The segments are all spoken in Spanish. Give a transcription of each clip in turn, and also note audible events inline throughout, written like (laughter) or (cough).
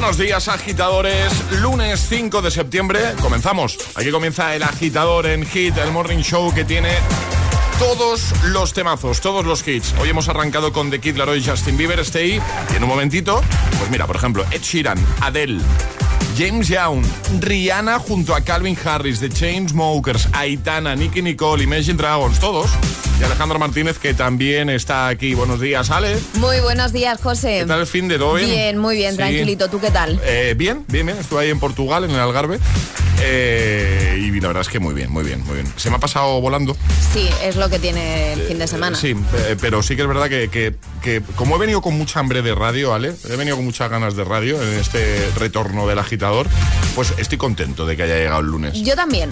Buenos días, agitadores. Lunes 5 de septiembre. Comenzamos. Aquí comienza el agitador en Hit, el morning show que tiene todos los temazos, todos los hits. Hoy hemos arrancado con The Kid Laroi y Justin Bieber, Stay. Y en un momentito, pues mira, por ejemplo, Ed Sheeran, Adele. James Young, Rihanna junto a Calvin Harris, The Chainsmokers, Aitana, Nicky Nicole, Imagine Dragons, todos. Y Alejandro Martínez, que también está aquí. Buenos días, Ale. Muy buenos días, José. ¿Qué tal el fin de hoy? Bien, muy bien, Sí. tranquilito. ¿Tú qué tal? Eh, bien, bien, bien. Estuve ahí en Portugal, en el Algarve. Eh, y la verdad es que muy bien, muy bien, muy bien. Se me ha pasado volando. Sí, es lo que tiene el fin de semana. Sí, eh, pero sí que es verdad que, que- que como he venido con mucha hambre de radio, ¿vale? He venido con muchas ganas de radio en este retorno del agitador, pues estoy contento de que haya llegado el lunes. Yo también.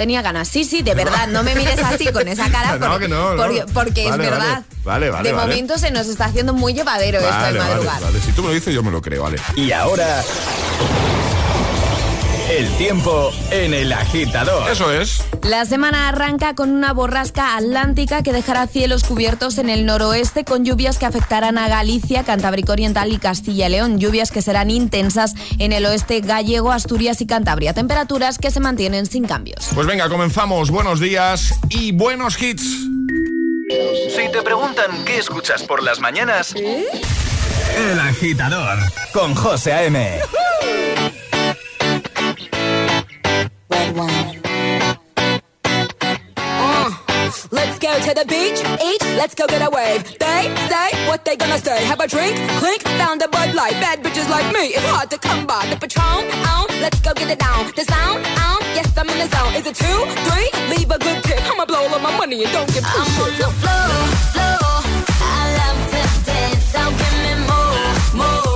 Tenía ganas. Sí, sí, de verdad. No me mires así con esa cara. (laughs) No, porque, que no, no. porque, porque Vale, es verdad. Vale, vale, De vale. momento se nos está haciendo muy llevadero esto de vale, madrugar. vale. Si tú me lo dices, yo me lo creo, vale. Y ahora, el tiempo en el agitador. Eso es. La semana arranca con una borrasca atlántica que dejará cielos cubiertos en el noroeste con lluvias que afectarán a Galicia, Cantábrico Oriental y Castilla y León. Lluvias que serán intensas en el oeste gallego, Asturias y Cantabria. Temperaturas que se mantienen sin cambios. Pues venga, comenzamos. Buenos días y buenos hits. Si te preguntan qué escuchas por las mañanas, El agitador con José A.M. wine. Uh, let's go to the beach, eat, let's go get a wave. They say what they gonna say. Have a drink, clink, found a Bud Light. Bad bitches like me, it's hard to come by. The Patron, on, let's go get it down. The sound, on, yes I'm in the zone. Is it two, three? Leave a good tip. I'ma blow all of my money and don't give two I'm on the floor, floor. I love to dance, so give me more, more.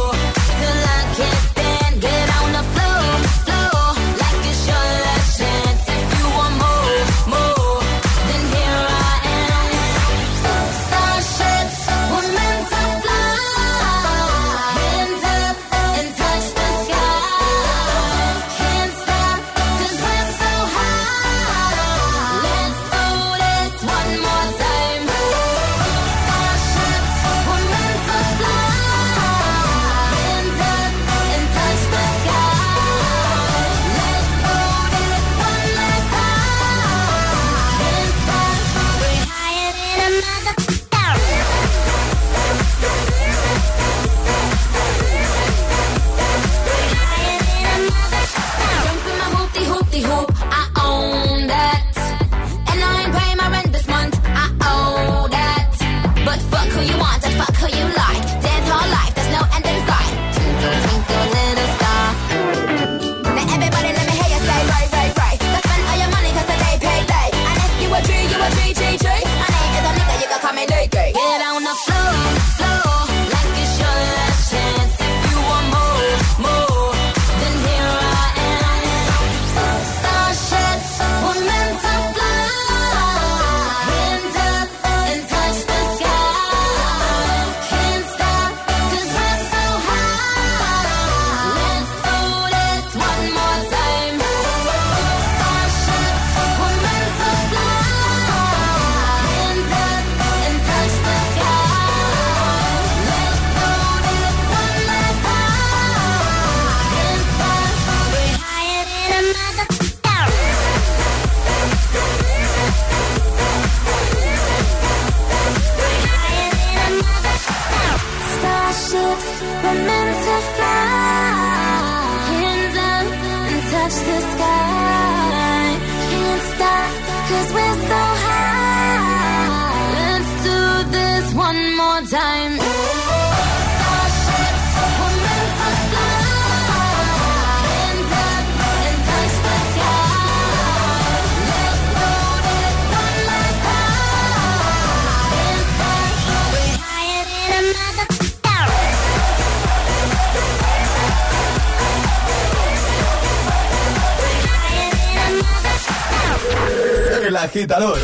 Agitador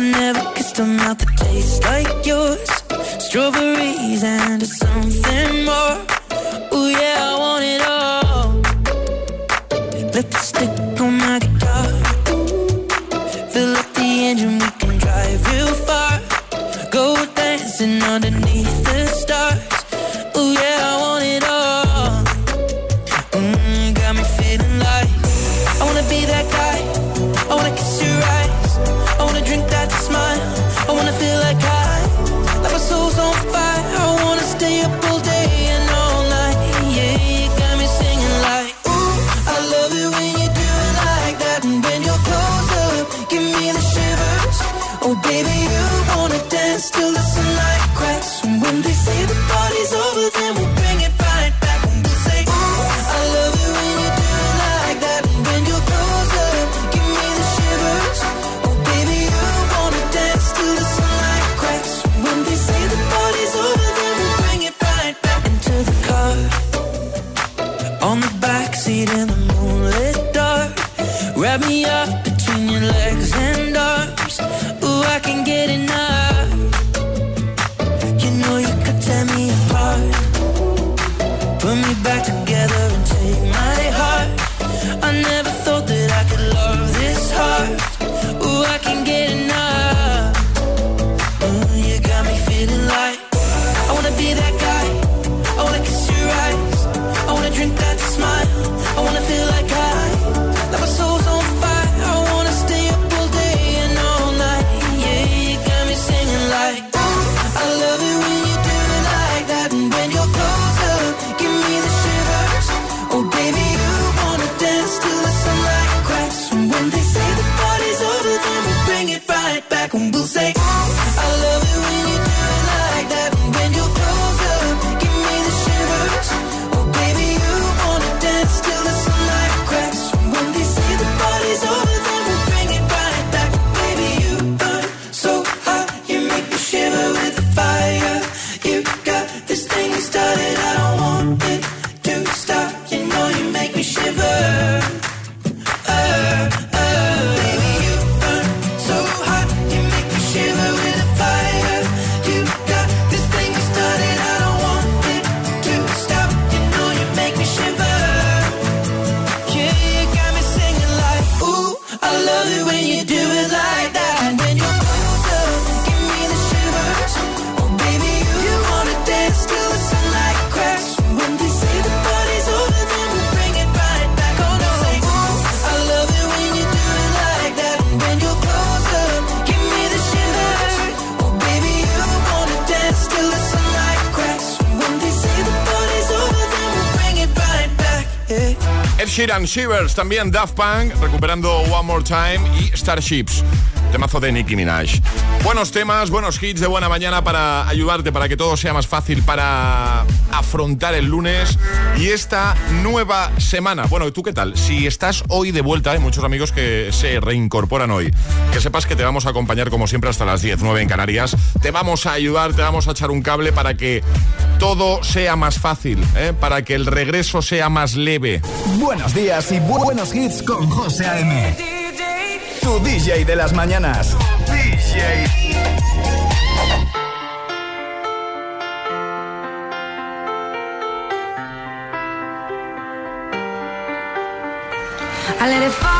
never kissed a mouth that tastes like yours. Strawberries and something more. Ooh yeah, I want it all. Lipstick on my guitar. Fill up the engine, Sheeran, Shivers, también Daft Punk, recuperando One More Time y Starships, temazo de Nicki Minaj. Buenos temas, buenos hits de buena mañana para ayudarte, para que todo sea más fácil para afrontar el lunes y esta nueva semana. Bueno, ¿y ¿tú qué tal? Si estás hoy de vuelta, hay muchos amigos que se reincorporan hoy. Que sepas que te vamos a acompañar como siempre hasta las 10, 9 en Canarias. Te vamos a ayudar, te vamos a echar un cable para que todo sea más fácil, ¿eh? para que el regreso sea más leve. Buenos días y buenos hits con José A.M. Tu DJ de las mañanas. appreciate. I let it fall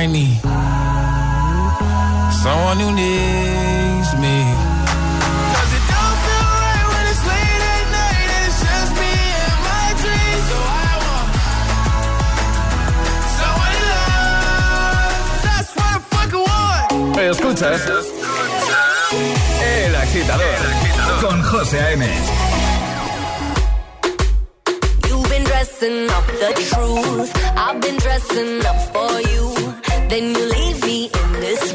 I need someone who needs me. 'Cause it don't feel right when it's late at night and it's just me and my dreams. So I want someone to love. That's what I fucking want. Escuchas El Agitador con José A.M. You've been dressing up the truth. I've been dressing up for you. Then you leave me in this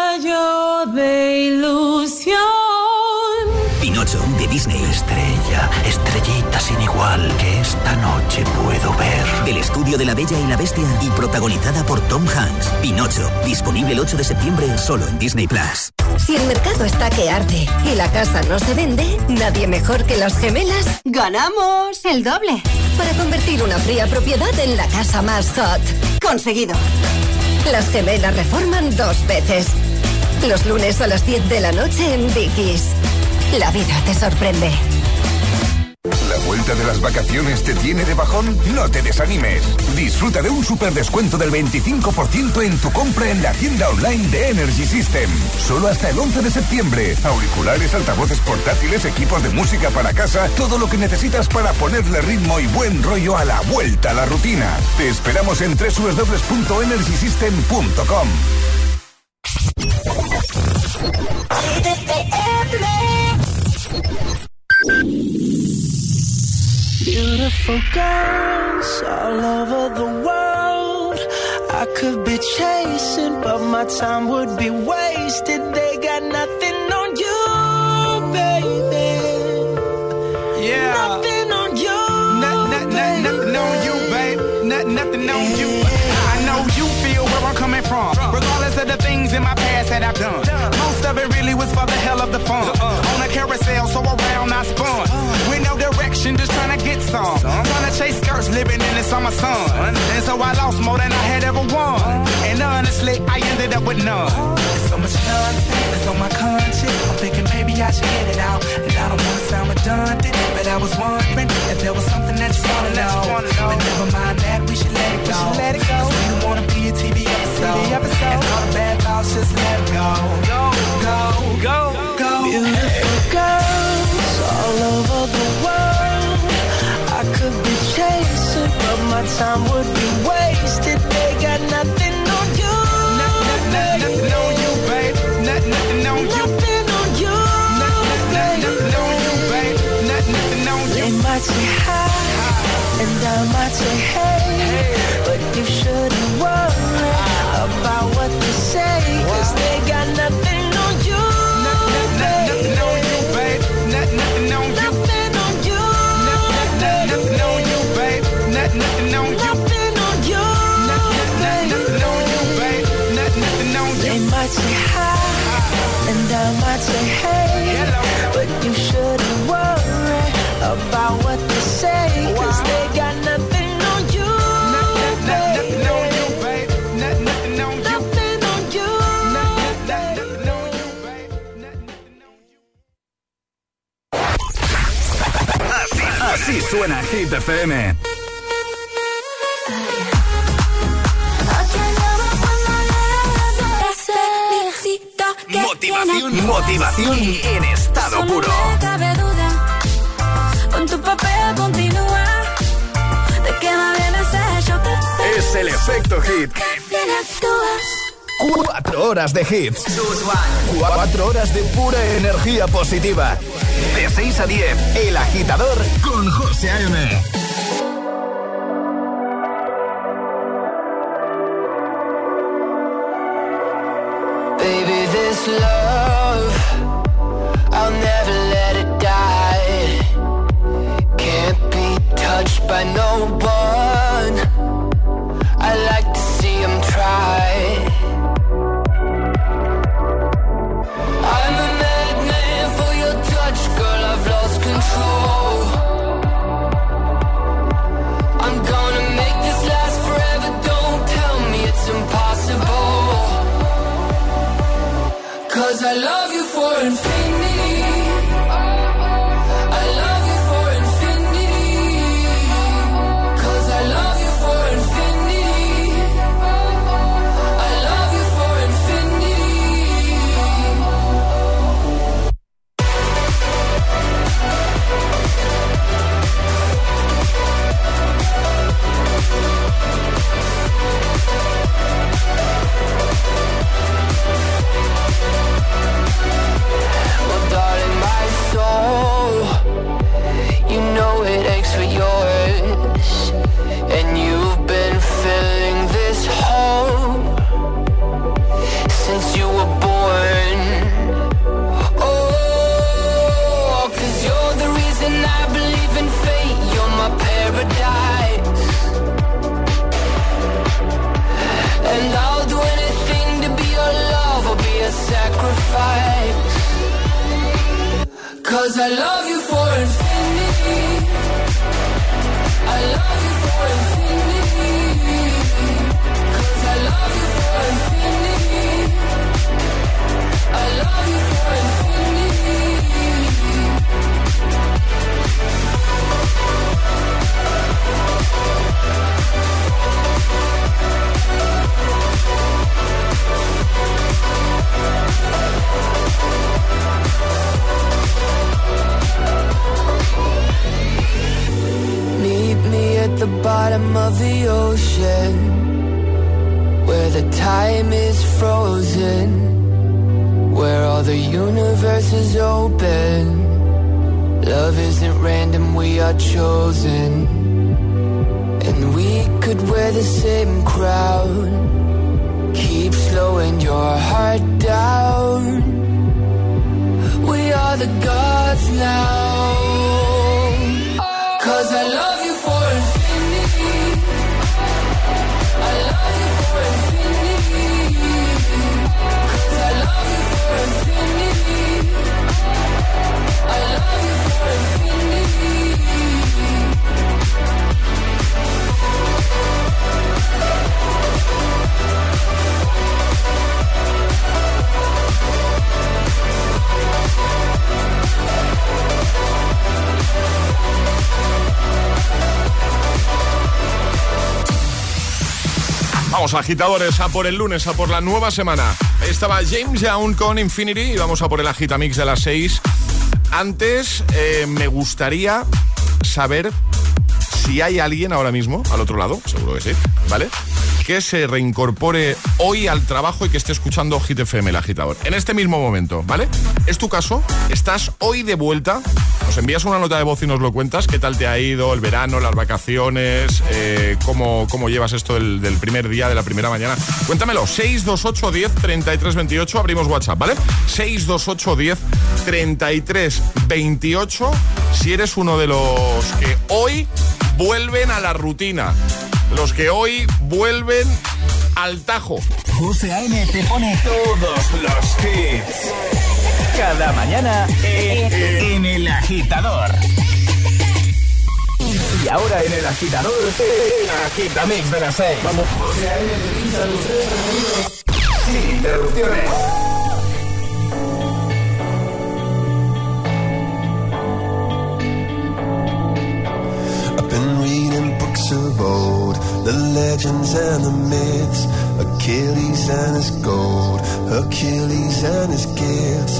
de ilusión. Pinocho de Disney. Estrella, estrellita sin igual que esta noche puedo ver. Del estudio de la Bella y la Bestia y protagonizada por Tom Hanks. Pinocho, disponible el 8 de septiembre solo en Disney Plus. Si el mercado está que arde y la casa no se vende, nadie mejor que las gemelas ganamos el doble. Para convertir una fría propiedad en la casa más hot. Conseguido. Las gemelas reforman dos veces. Los lunes a las 10 de la noche en Dickies. La vida te sorprende. ¿La vuelta de las vacaciones te tiene de bajón? No te desanimes. Disfruta de un super descuento del 25% en tu compra en la tienda online de Energy System. Solo hasta el 11 de septiembre. Auriculares, altavoces portátiles, equipos de música para casa, todo lo que necesitas para ponerle ritmo y buen rollo a la vuelta a la rutina. Te esperamos en www.energysystem.com. Beautiful girls all over the world. I could be chasing, but my time would be wasted. They got nothing on you, baby. Yeah. Nothing on you. Nothing on you, babe. Nothing, nothing on you. I'm coming from. Regardless of the things in my past that I've done. Most of it really was for the hell of the fun. On a carousel, so around I spun. With no direction, just trying to get some. Trying to chase skirts, living in the summer sun. And so I lost more than I had ever won. And honestly, I ended up with none. Time would be wasted. They got nothing on you. Nothing on you, babe. Nothing, nothing on you. Nothing on you. Nothing on you, babe. Nothing on you. They might say hi, and I might say hey, suena Hit FM. Motivación, motivación en estado puro. cabe duda. Con tu papel continúa. Te queda bien ese yo te Es el efecto hit. Cuatro horas de hits. Cuatro horas de pura energía positiva. De 6 a 10, El Agitador con José A.M. Love, I'll never let it die. Can't be touched by. Agitadores, a por el lunes, a por la nueva semana. Estaba James Young con Infinity y vamos a por el agitamix de las 6. Antes, eh, me gustaría saber si hay alguien ahora mismo al otro lado, seguro que sí, ¿vale? Que se reincorpore hoy al trabajo y que esté escuchando Hit FM, el agitador. En este mismo momento, ¿vale? ¿Es tu caso? ¿Estás hoy de vuelta? Nos envías una nota de voz y nos lo cuentas. ¿Qué tal te ha ido el verano, las vacaciones? Eh, cómo, ¿Cómo llevas esto del, primer día, de la primera mañana? Cuéntamelo. 628 10 33 28. Abrimos WhatsApp, ¿vale? 628 10 33 28. Si eres uno de los que hoy vuelven a la rutina. Los que hoy vuelven al tajo. José A.M. te pone todos los hits. Cada mañana en, en el agitador. Y ahora en el agitador, el agitamix de las 6. Vamos. Sin interrupciones. I've been reading books of old, the legends and the myths, Achilles and his gold, Hercules and his gifts,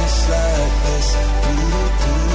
just like this. Do, do.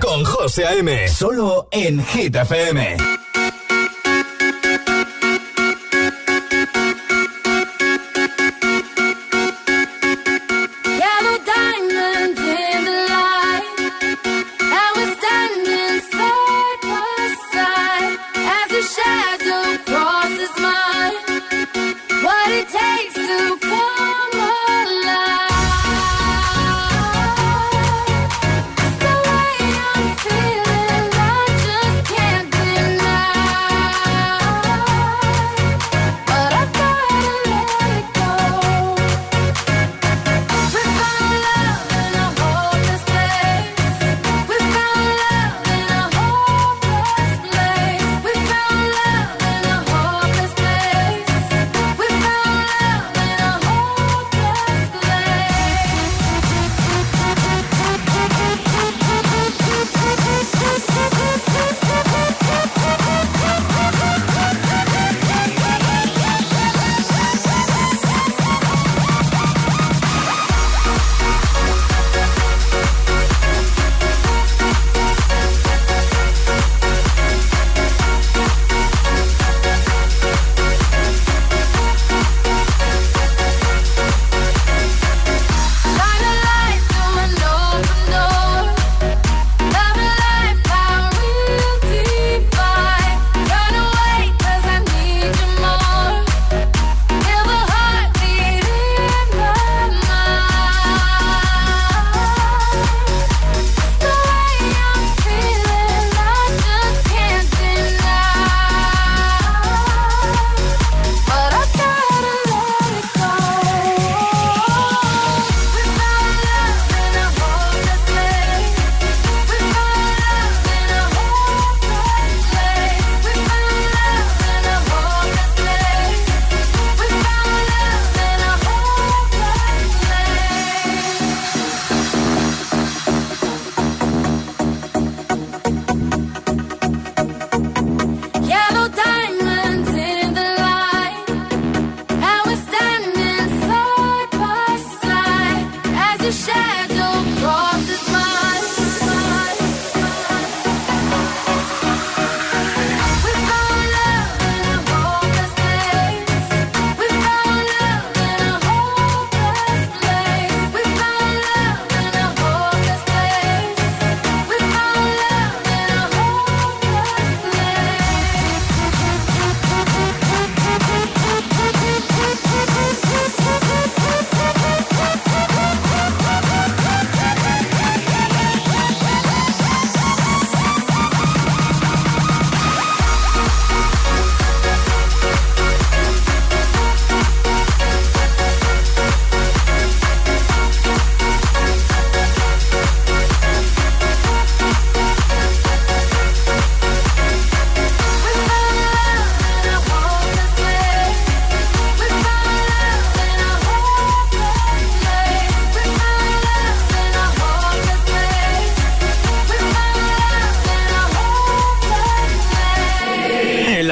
con José A.M. Solo en Hit FM.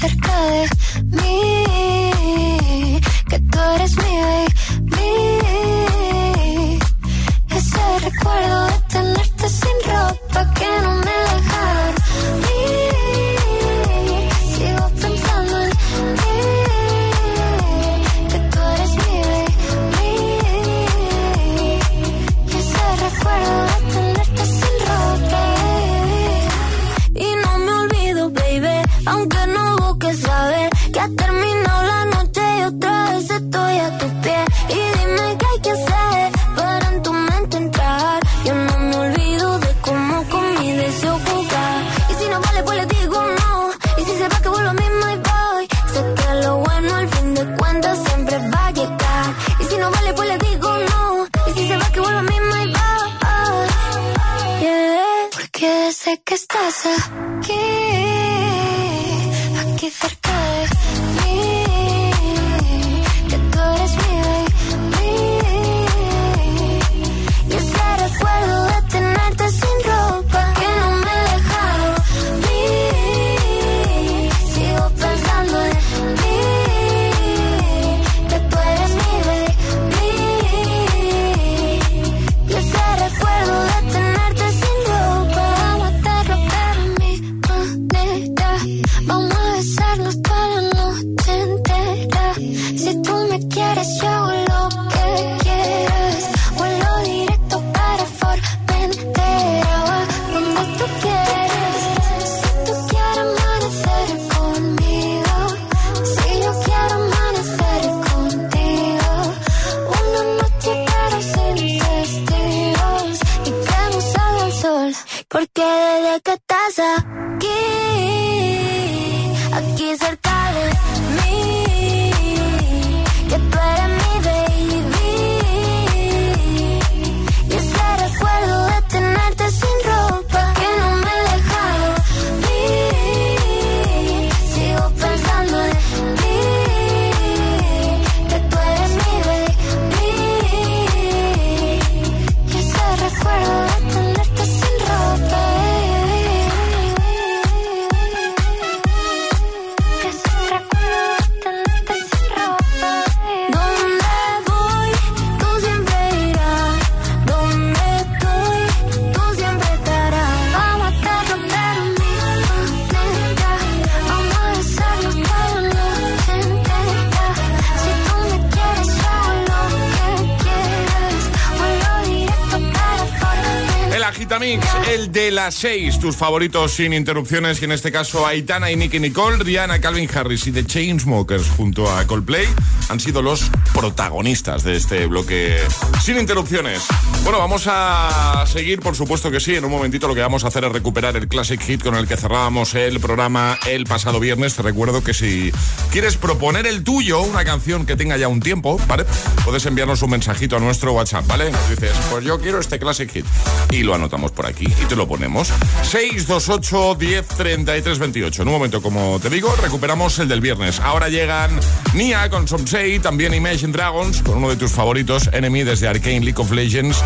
cerca de mí, que tú eres mi baby. Ese recuerdo las 6, tus favoritos sin interrupciones, y en este caso Aitana y Nicky Nicole, Rihanna, Calvin Harris y The Chainsmokers junto a Coldplay han sido los protagonistas de este bloque sin interrupciones. Bueno, vamos a seguir, por supuesto que sí, en un momentito lo que vamos a hacer es recuperar el Classic Hit con el que cerrábamos el programa el pasado viernes. Te recuerdo que si quieres proponer el tuyo, una canción que tenga ya un tiempo, ¿vale? Puedes enviarnos un mensajito a nuestro WhatsApp, ¿vale? Nos dices, pues yo quiero este Classic Hit. Y lo anotamos por aquí y te lo ponemos. 628 10 33 28. En un momento, como te digo, recuperamos el del viernes. Ahora llegan Nia con Somsei, también Imagine Dragons, con uno de tus favoritos, Enemy desde Arcane League of Legends.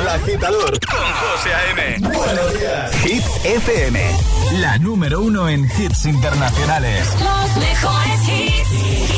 El agitador con José A.M. Buenos días. Hit FM. La número uno en hits internacionales. Los mejores hits.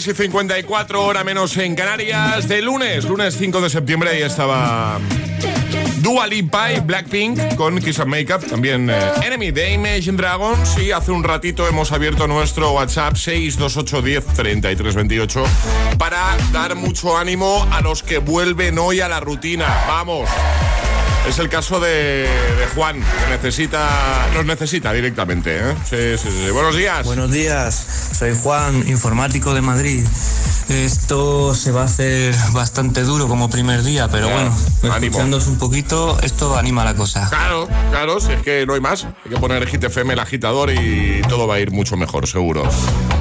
6 y 54, hora menos en Canarias, de lunes, lunes 5 de septiembre, ahí estaba Dua Lipa Blackpink con Kiss and Makeup, también eh, Enemy de Imagine Dragons y hace un ratito hemos abierto nuestro WhatsApp 628103328 para dar mucho ánimo a los que vuelven hoy a la rutina. Vamos. Es el caso de, Juan, que necesita, nos necesita directamente. ¿eh? Buenos días. Buenos días, soy Juan, informático de Madrid. Esto se va a hacer bastante duro como primer día, pero bueno, escuchándos un poquito, esto anima la cosa. Claro, claro, si es que no hay más. Hay que poner el GTFM, el agitador y todo va a ir mucho mejor, seguro.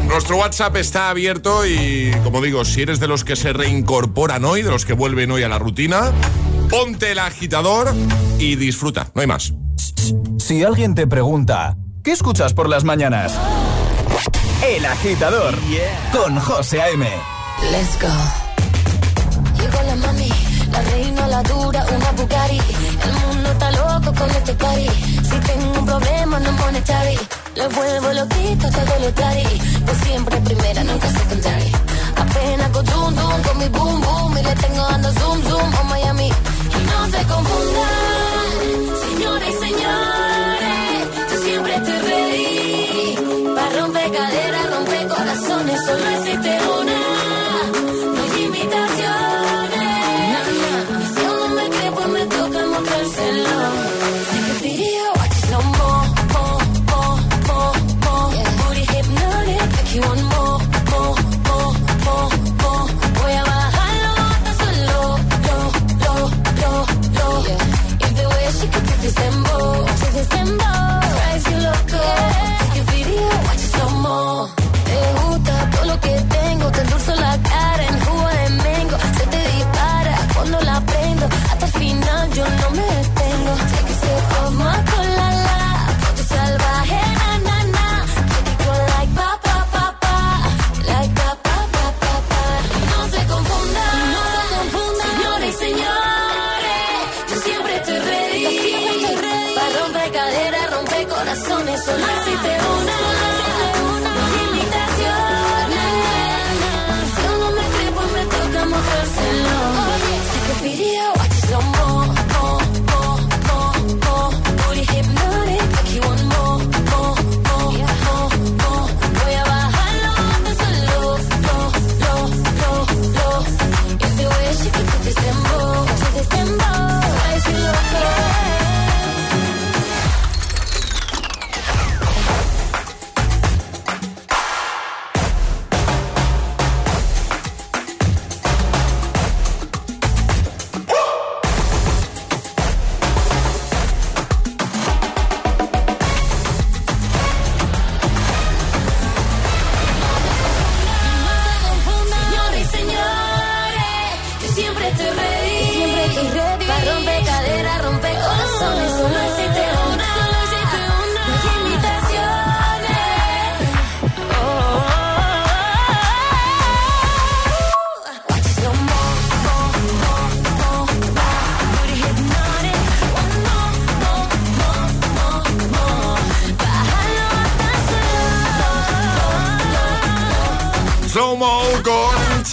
Nuestro WhatsApp está abierto y, como digo, si eres de los que se reincorporan hoy, de los que vuelven hoy a la rutina, ponte el agitador y disfruta, no hay más. Si alguien te pregunta, ¿qué escuchas por las mañanas? El agitador yeah. con José A.M. Let's go. Llegó la mami, la reina, la dura, una Bugatti. El mundo está loco con este party. Si tengo un problema no pone monetary. Le vuelvo loquito todo lo clari. Yo siempre primera, nunca secondary. Apenas con zoom zoom, con mi boom boom. Y le tengo dando zoom zoom a Miami no se confundan, señores y señores.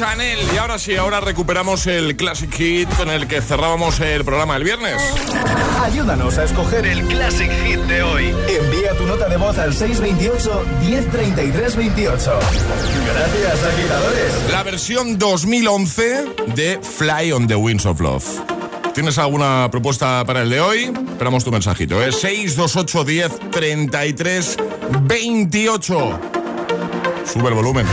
Chanel. Y ahora sí, ahora recuperamos el Classic Hit con el que cerrábamos el programa el viernes. Ayúdanos a escoger el Classic Hit de hoy. Envía tu nota de voz al 628 1033 28. Gracias, agitadores. La versión 2011 de Fly on the Winds of Love. ¿Tienes alguna propuesta para el de hoy? Esperamos tu mensajito. Es 628 10 33 28. Sube el volumen.